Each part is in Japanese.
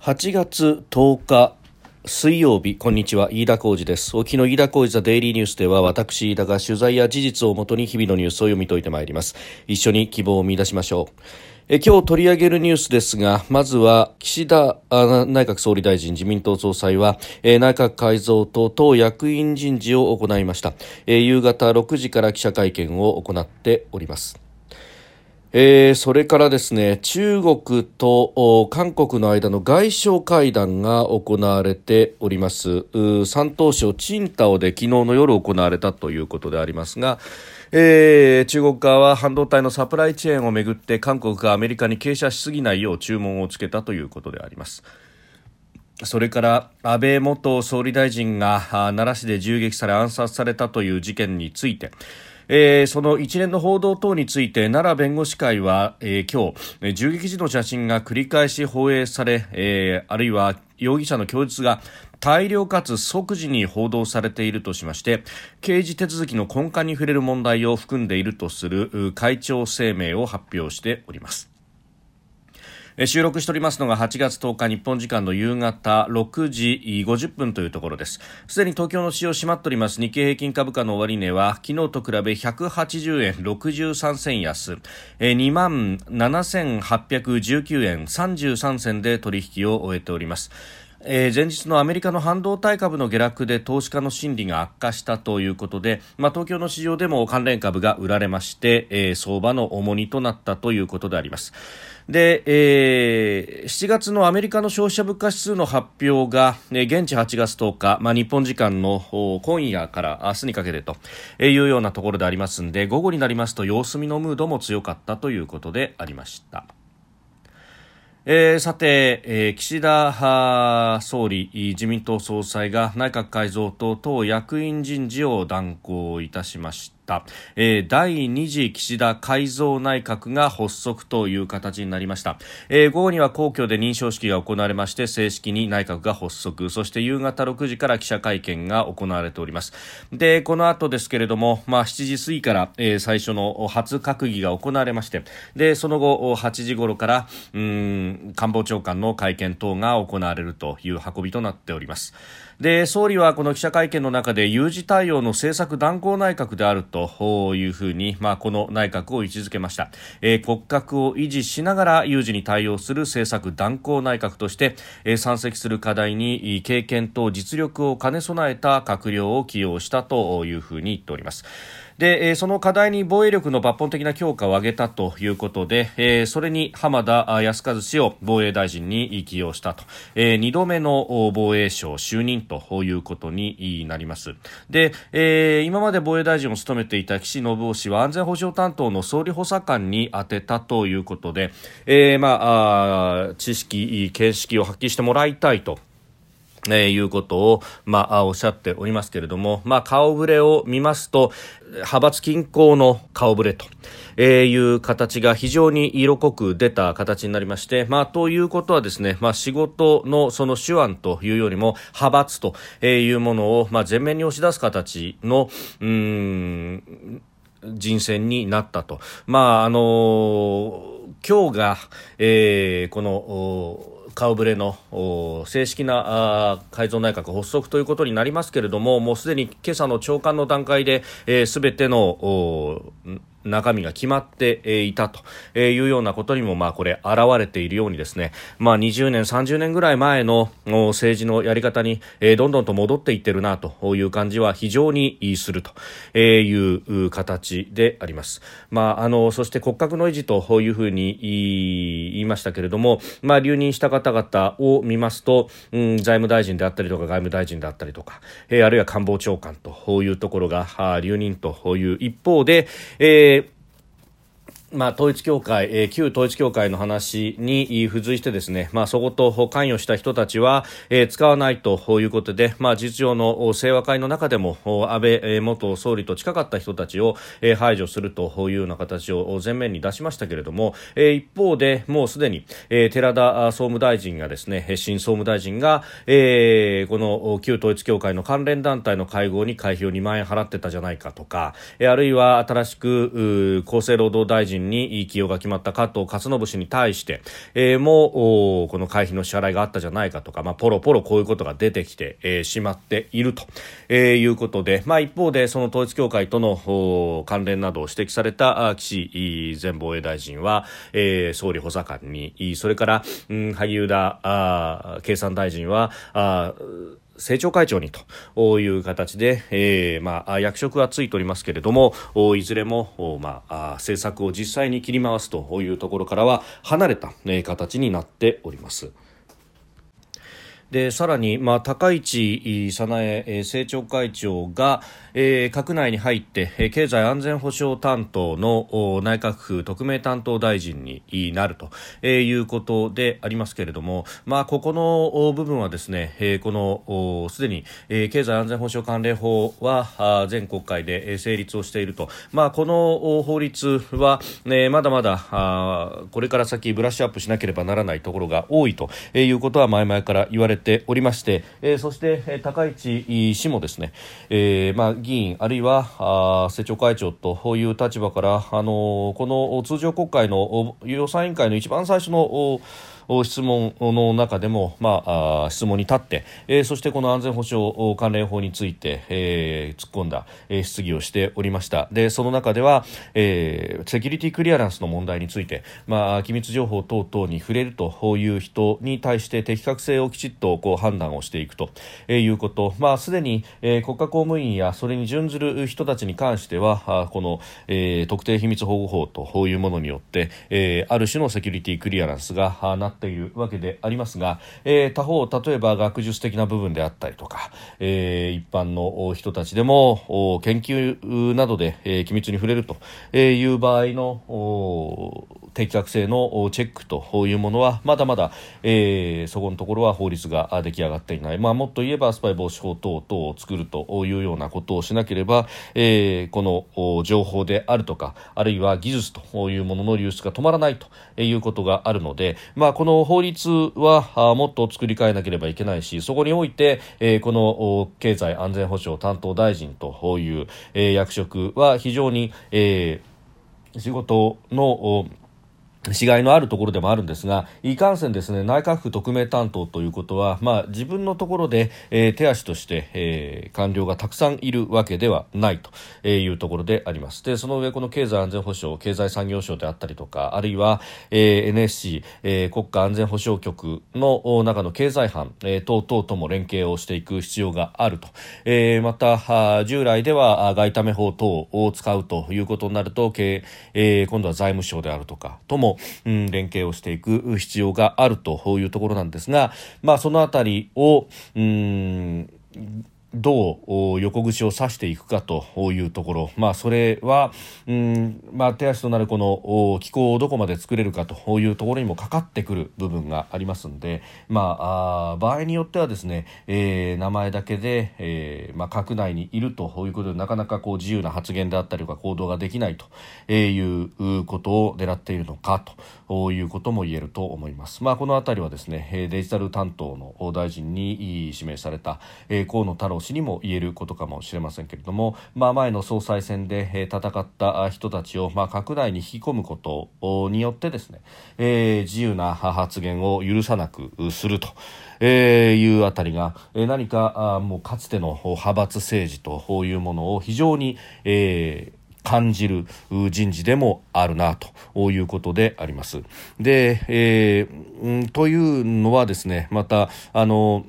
8月10日水曜日、こんにちは、飯田浩二です。沖の飯田浩二ザデイリーニュースでは、私、飯田が取材や事実をもとに日々のニュースを読み解いてまいります。一緒に希望を見出しましょう。え今日取り上げるニュースですが、まずは岸田内閣総理大臣自民党総裁は、え内閣改造と党役員人事を行いました。え夕方6時から記者会見を行っております。えー、それからですね中国と韓国の間の外相会談が行われております。山東省青島で昨日の夜行われたということでありますが、えー、中国側は半導体のサプライチェーンをめぐって韓国がアメリカに傾斜しすぎないよう注文をつけたということであります。それから安倍元総理大臣が奈良市で銃撃され暗殺されたという事件についてえー、その一連の報道等について奈良弁護士会は、えー、今日銃撃時の写真が繰り返し放映され、えー、あるいは容疑者の供述が大量かつ即時に報道されているとしまして刑事手続きの根幹に触れる問題を含んでいるとする会長声明を発表しております。収録しておりますのが8月10日日本時間の夕方6時50分というところです。すでに東京の市場閉まっております。日経平均株価の終値は昨日と比べ180円63銭安。2万7819円33銭で取引を終えております。えー、前日のアメリカの半導体株の下落で投資家の心理が悪化したということで、まあ、東京の市場でも関連株が売られまして、えー、相場の重荷となったということであります。で、えー、7月のアメリカの消費者物価指数の発表が、ね、現地8月10日、まあ、日本時間の今夜から明日にかけてというようなところでありますんで午後になりますと様子見のムードも強かったということでありました。えー、さて、えー、岸田総理自民党総裁が内閣改造と党役員人事を断行いたしました。えー、第2次岸田改造内閣が発足という形になりました、えー、午後には皇居で認証式が行われまして正式に内閣が発足。そして夕方6時から記者会見が行われております。でこの後ですけれども、まあ、7時過ぎから、えー、最初の初閣議が行われましてでその後8時頃からうん官房長官の会見等が行われるという運びとなっております。で総理はこの記者会見の中で有事対応の政策断行内閣であるというふうに、まあ、この内閣を位置づけました、えー、骨格を維持しながら有事に対応する政策断行内閣として、えー、山積する課題に経験と実力を兼ね備えた閣僚を起用したというふうに言っております。で、えその課題に防衛力の抜本的な強化を挙げたということで、えそれに浜田康和氏を防衛大臣に起用したと、え2度目の防衛省就任ということになります。で、え今まで防衛大臣を務めていた岸信夫氏は安全保障担当の総理補佐官に充てたということで、えー、まあ、知識、見識を発揮してもらいたいと。えー、いうことを、まあ、おっしゃっておりますけれども、まあ、顔ぶれを見ますと、派閥均衡の顔ぶれと、えいう形が非常に色濃く出た形になりまして、まあ、ということはですね、まあ、仕事のその手腕というよりも、派閥というものを、まあ、前面に押し出す形の、うん、人選になったと。まあ、あのー、今日が、えー、この、顔ぶれの正式な改造内閣発足ということになりますけれどももうすでに今朝の朝刊の段階で、えー、全ての中身が決まっていたというようなことにもまあこれ現れているようにですね、まあ、20年、30年ぐらい前の政治のやり方にどんどんと戻っていってるなという感じは非常にするという形であります。まあ、あのそして骨格の維持というふうに言いましたけれども、まあ、留任した方々を見ますと、うん、財務大臣であったりとか外務大臣であったりとか、あるいは官房長官というところが留任という一方で、えーまあ、統一教会、えー、旧統一教会の話に付随してですね、まあ、そこと関与した人たちは、えー、使わないということで、まあ、実上の清和会の中でも安倍元総理と近かった人たちを、えー、排除するというような形を前面に出しましたけれども、えー、一方でもうすでに、えー、寺田総務大臣がですね新総務大臣が、えー、この旧統一教会の関連団体の会合に会費を2万円払ってたじゃないかとか、えー、あるいは新しく厚生労働大臣臣に起用が決まった加藤勝信氏に対して、えー、もうこの会費の支払いがあったじゃないかとか、まあ、ポロポロこういうことが出てきて、えー、しまっていると、えー、いうことで、まあ、一方でその統一教会との関連などを指摘された岸前防衛大臣は、えー、総理補佐官にそれから、うん、萩生田経産大臣はあ政調会長にという形で、えーまあ、役職はついておりますけれどもいずれも、まあ、政策を実際に切り回すというところからは離れた、形になっております。でさらに、まあ、高市早苗政調会長が、えー、閣内に入って、えー、経済安全保障担当の内閣府特命担当大臣になると、えー、いうことでありますけれども、まあ、ここの部分はですね、えー、このすでに、えー、経済安全保障関連法は全国会で成立をしていると、まあ、この法律は、ね、まだまだあこれから先ブラッシュアップしなければならないところが多いということは前々から言われてておりまして、えー、そして、えー、高市氏もですね、えーまあ、議員あるいはあ政調会長という立場から、あのー、この通常国会の予算委員会の一番最初の質問の中でも、まあ、質問に立って、えー、そしてこの安全保障関連法について、えー、突っ込んだ、えー、質疑をしておりました。でその中では、えー、セキュリティクリアランスの問題について、まあ、機密情報等々に触れるという人に対して適格性をきちっとこう判断をしていくということ、まあ、すでに、えー、国家公務員やそれに準ずる人たちに関してはこの、えー、特定秘密保護法というものによって、えー、ある種のセキュリティクリアランスがなってているわけでありますが、えー、他方、例えば学術的な部分であったりとか、えー、一般の人たちでも研究などで、えー、機密に触れるという場合の適格性のチェックというものはまだまだ、えー、そこのところは法律が出来上がっていない、まあ、もっと言えばスパイ防止法等々を作るというようなことをしなければ、えー、この情報であるとかあるいは技術というものの流出が止まらないということがあるので、まあ、この法律はもっと作り変えなければいけないしそこにおいて、えー、この経済安全保障担当大臣という、えー、役職は非常に、えー、仕事のしがいのあるところでもあるんですが、いかんせんですね、内閣府特命担当ということは、まあ、自分のところで、えー、手足として、えー、官僚がたくさんいるわけではないというところであります。で、その上、この経済安全保障、経済産業省であったりとか、あるいは、えー、NSC、えー、国家安全保障局の中の経済班、えー、等々とも連携をしていく必要があると。えー、また、従来では外為法等を使うということになると、えー、今度は財務省であるとか、ともうん、連携をしていく必要があるというところなんですが、まあ、そのあたりを、うんどう横串を刺していくかというところ、まあ、それは、うんまあ、手足となるこの機構をどこまで作れるかというところにもかかってくる部分がありますので、まあ、あ場合によってはですね、えー、名前だけで、えーまあ、閣内にいるということでなかなかこう自由な発言であったりとか行動ができないということを狙っているのかと。いうことも言えると思います。まあ、この辺りはですねデジタル担当の大臣に指名された河野太郎氏にも言えることかもしれませんけれども、まあ、前の総裁選で戦った人たちを、まあ、拡大に引き込むことによってですね、えー、自由な発言を許さなくすると。えー、いうあたりが、えー、何かあもうかつての派閥政治というものを非常に、えー、感じる人事でもあるなということであります。で、えー、というのはですね、また、あの、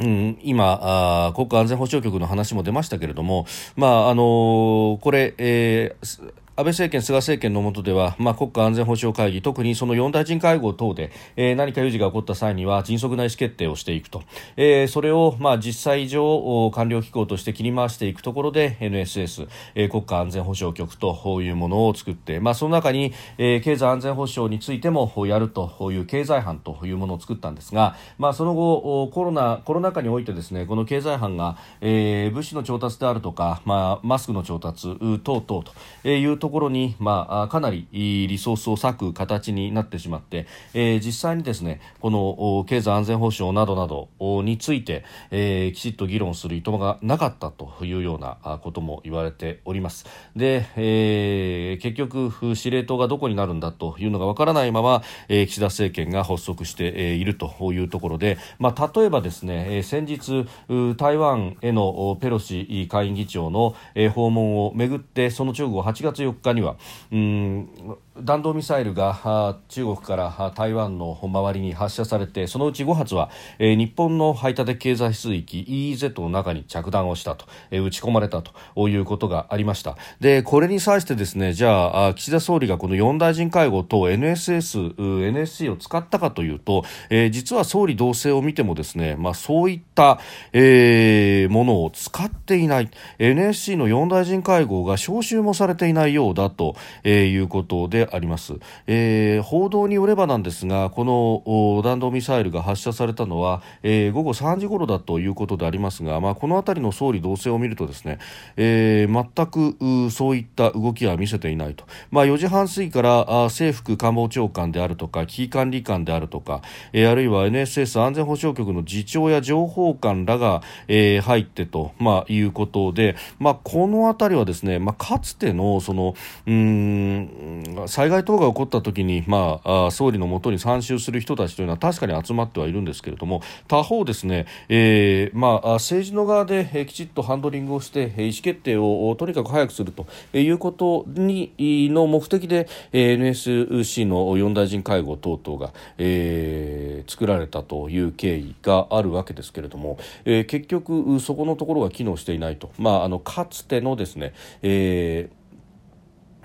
うん、今あ、国家安全保障局の話も出ましたけれども、まああのー、これ、えー安倍政権、菅政権の下では、まあ、国家安全保障会議、特にその4大臣会合等で、えー、何か有事が起こった際には迅速な意思決定をしていくと、えー、それを、まあ、実際上、官僚機構として切り回していくところで NSS、えー、国家安全保障局というものを作って、まあ、その中に、えー、経済安全保障についてもやるという経済班というものを作ったんですが、まあ、その後コロナ、コロナ禍においてですね、この経済班が、えー、物資の調達であるとか、まあ、マスクの調達等々というとところに、まあ、かなりリソースを割く形になってしまって、えー、実際にですねこの経済安全保障などなどについて、えー、きちっと議論する意図がなかったというようなことも言われております。で、えー、結局司令塔がどこになるんだというのがわからないまま、えー、岸田政権が発足しているというところで、まあ、例えばですね先日台湾へのペロシ下院議長の訪問をめぐってその直後8月4日には。うん。弾道ミサイルが中国から台湾の周りに発射されてそのうち5発は、え、日本の排他的経済水域 EEZ の中に着弾をしたと、えー、撃ち込まれたということがありました。でこれに際してですねじゃあ岸田総理がこの4大臣会合と NSS、NSC を使ったかというと、え、実は総理同棲を見てもですね、まあ、そういった、え、ものを使っていない。NSC の4大臣会合が招集もされていないようだと、え、いうことであります、えー、報道によればなんですがこの弾道ミサイルが発射されたのは、えー、午後3時頃だということでありますが、まあ、この辺りの総理動静を見るとですね、えー、全くそういった動きは見せていないと、まあ、4時半過ぎからあ政府官房長官であるとか危機管理官であるとか、えー、あるいは NSS 安全保障局の次長や情報官らが、えー、入ってと、まあ、いうことで、まあ、この辺りはですね、まあ、かつてのそのうん災害等が起こった時に、まあ、総理のもとに参集する人たちというのは確かに集まってはいるんですけれども他方ですね、えーまあ、政治の側で、え、きちっとハンドリングをして意思決定をとにかく早くするということにの目的で、えー、NSC の4大臣会合等々が、えー、作られたという経緯があるわけですけれども、えー、結局そこのところが機能していないと、まあ、あのかつてのですね、えー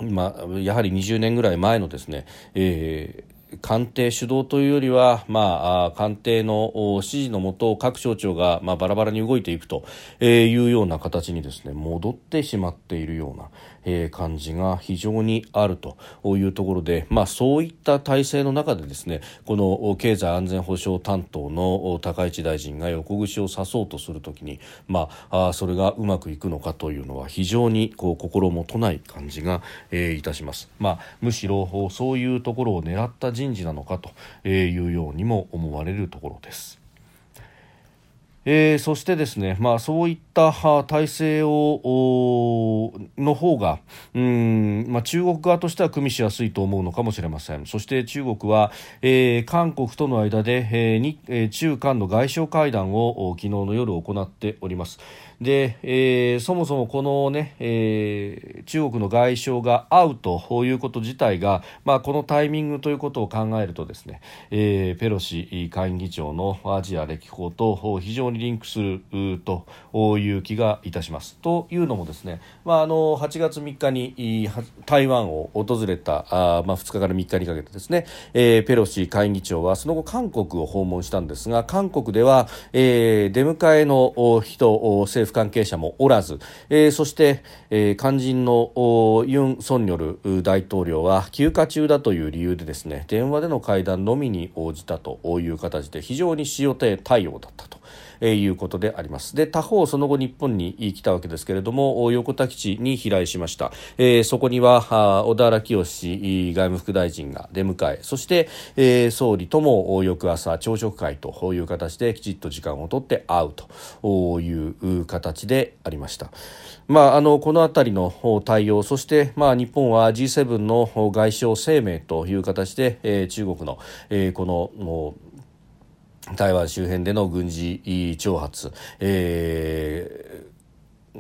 まあ、やはり20年ぐらい前のですね、えー官邸主導というよりは、まあ、官邸の指示のもと各省庁が、まあ、バラバラに動いていくというような形にですね戻ってしまっているような、えー、感じが非常にあるというところで、まあ、そういった体制の中でですねこの経済安全保障担当の高市大臣が横串を刺そうとするときに、まあ、あそれがうまくいくのかというのは非常にこう心もとない感じが、えー、いたします、まあ、むしろそういうところを狙った人事なのかというようにも思われるところです。えー、そしてですね、まあ、そういった体制をの方がうん、まあ、中国側としては組みしやすいと思うのかもしれませんそして中国は、えー、韓国との間で、えー、中韓の外相会談を昨日の夜行っております。で、えー、そもそもこのね、えー、中国の外相が会うということ自体が、まあ、このタイミングということを考えるとですね、えー、ペロシ下院議長のアジア歴訪と非常にリンクするという気がいたします。というのもですね、まあ、あの8月3日に台湾を訪れたあ、まあ、2日から3日にかけてですね、えー、ペロシ下院議長はその後韓国を訪問したんですが韓国では、えー、出迎えの人政府関係者もおらず、えー、そして、えー、肝心のユン・ソンニョル大統領は休暇中だという理由でですね電話での会談のみに応じたという形で非常に塩手対応だったと。えいうことでありますで他方その後日本に来たわけですけれども横田基地に飛来しました、えー、そこには小田原清外務副大臣が出迎えそして、えー、総理とも翌朝朝食会という形できちっと時間をとって会うという形でありました。まあ、あのこの辺りの対応そして、まあ、日本は G7 の外相声明という形で、えー、中国の、えー、この台湾周辺での軍事挑発、えー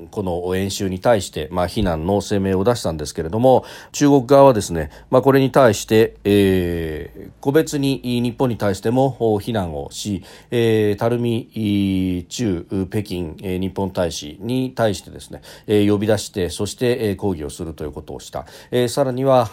この演習に対して、まあ、非難の声明を出したんですけれども中国側はですね、まあ、これに対して、えー、個別に日本に対しても非難をし、えー、垂水中北京、日本大使に対してですね、えー、呼び出してそして、え、抗議をするということをした、えー、さらには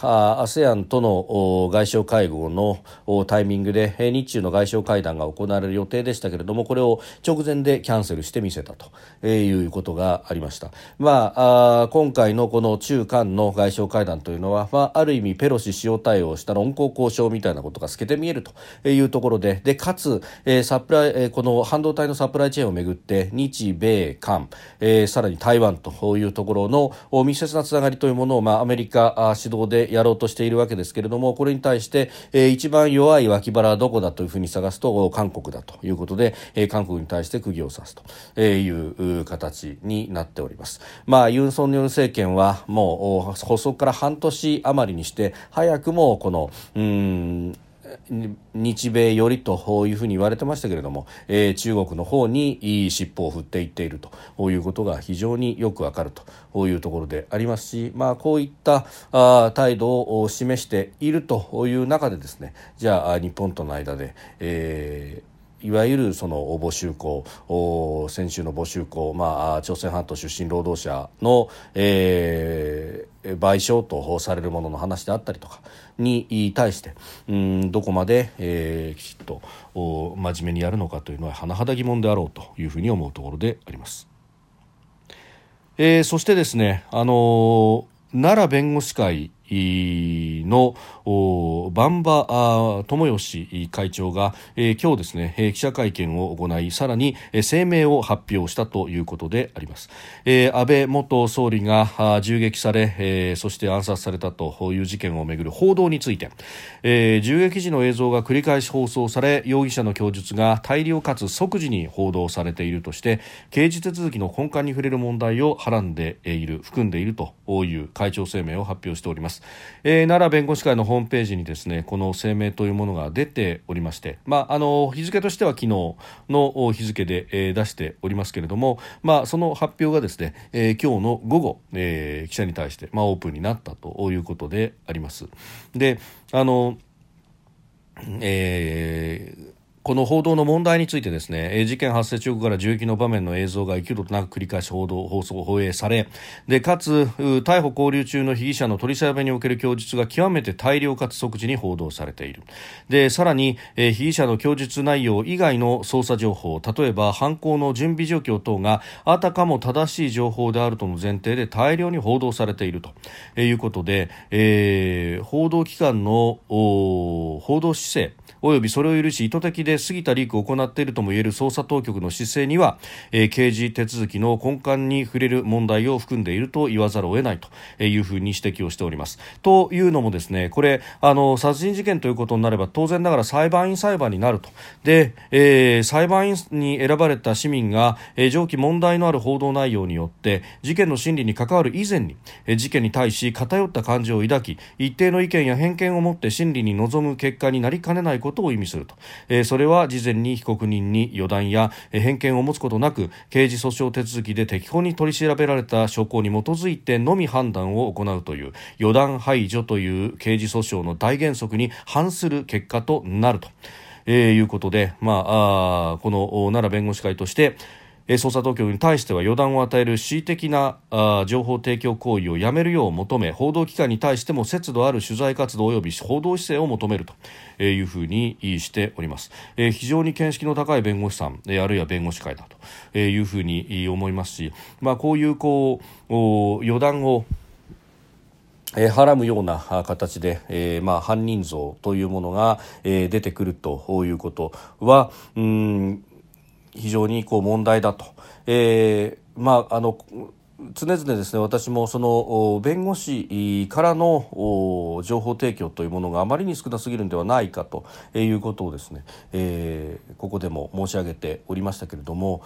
ASEAN との外相会合のタイミングで日中の外相会談が行われる予定でしたけれどもこれを直前でキャンセルしてみせたということがありました。まあ、あ今回のこの中韓の外相会談というのは、まあ、ある意味ペロシ使用対応した論功交渉みたいなことが透けて見えるというところで、で、かつ、えー、サプライ、えー、この半導体のサプライチェーンをめぐって、日米韓、えー、さらに台湾というところの密接なつながりというものを、まあ、アメリカ主導でやろうとしているわけですけれども、これに対して、えー、一番弱い脇腹はどこだというふうに探すと、韓国だということで、えー、韓国に対して釘を刺すという形にななっております。まあ、ユン・ソンニョル政権はもう発足から半年余りにして早くもこのうん日米寄りというふうに言われてましたけれども、えー、中国の方に尻尾を振っていっているということが非常によくわかるというところでありますし、まあ、こういったあ態度を示しているという中でですねじゃあ日本との間で、えーいわゆるその募集校先週の募集校、まあ、朝鮮半島出身労働者の、えー、賠償とされるものの話であったりとかに対してうんどこまで、えー、きちっと真面目にやるのかというのは甚だ疑問であろうというふうに思うところであります。えー、そしてですね、あの、奈良弁護士会の馬場智義会長が、えー、今日ですね、えー、記者会見を行いさらに、え、声明を発表したということであります、えー、安倍元総理が銃撃され、えー、そして暗殺されたという事件をめぐる報道について、えー、銃撃時の映像が繰り返し放送され容疑者の供述が大量かつ即時に報道されているとして刑事手続きの根幹に触れる問題をはらんでいる含んでいるという会長声明を発表しております。えー、奈良弁護士会のホームページにですねこの声明というものが出ておりまして、まあ、あの日付としては昨日の日付で、えー、出しておりますけれども、まあ、その発表がですね、えー、今日の午後、えー、記者に対して、まあ、オープンになったということであります。であのえこの報道の問題についてですね、事件発生直後から銃撃の場面の映像が幾度となく繰り返し報道、放送、放映され、で、かつ、逮捕交留中の被疑者の取り調べにおける供述が極めて大量かつ即時に報道されている。で、さらに、被疑者の供述内容以外の捜査情報、例えば犯行の準備状況等があたかも正しい情報であるとの前提で大量に報道されているということで、えー、報道機関の報道姿勢、及びそれを許し意図的で過ぎたリークを行っているともいえる捜査当局の姿勢には、えー、刑事手続きの根幹に触れる問題を含んでいると言わざるを得ないというふうに指摘をしております。というのもですねこれあの殺人事件ということになれば当然ながら裁判員裁判になるとで、えー、裁判員に選ばれた市民が、えー、上記問題のある報道内容によって事件の審理に関わる以前に、えー、事件に対し偏った感情を抱き一定の意見や偏見を持って審理に臨む結果になりかねないことことを意味すると、えー、それは事前に被告人に予断や偏見を持つことなく刑事訴訟手続きで適法に取り調べられた証拠に基づいてのみ判断を行うという予断排除という刑事訴訟の大原則に反する結果となると。えー、いうことで、まあ、あこの奈良弁護士会として、捜査当局に対しては予断を与える恣意的なあ情報提供行為をやめるよう求め報道機関に対しても節度ある取材活動及び報道姿勢を求めるというふうにしております、え、非常に見識の高い弁護士さん、あるいは弁護士会だというふうに思いますし、まあ、こういうこう予断をえー、はらむような形で、えーまあ、犯人像というものが、えー、出てくるということはうん非常にこう問題だと、えーまあ、あの常々ですね私もその弁護士からの情報提供というものがあまりに少なすぎるのではないかということをですね、えー、ここでも申し上げておりましたけれども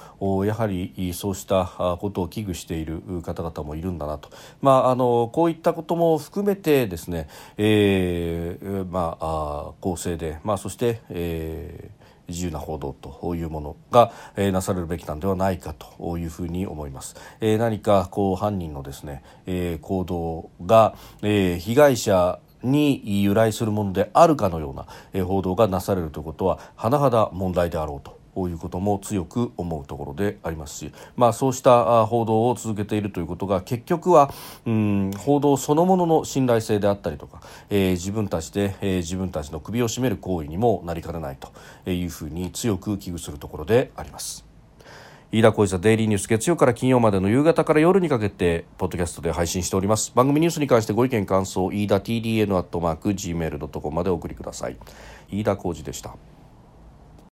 やはりそうしたことを危惧している方々もいるんだなと、まあ、あのこういったことも含めてですね、えーまあ、公正で、まあ、そして、えー自由な報道というものが、えー、なされるべきなんではないかというふうに思います。えー、何かこう犯人のですね、えー、行動が、えー、被害者に由来するものであるかのような、えー、報道がなされるということは甚だ問題であろうということも強く思うところでありますし、まあ、そうした報道を続けているということが結局はうん報道そのものの信頼性であったりとか、えー、自分たちで、えー、自分たちの首を絞める行為にもなりかねないというふうに強く危惧するところであります。飯田浩司デイリーニュース月曜から金曜までの夕方から夜にかけてポッドキャストで配信しております。番組ニュースに関してご意見感想飯田 TDN アットマーク Gmail.com までお送りください。飯田浩司でした。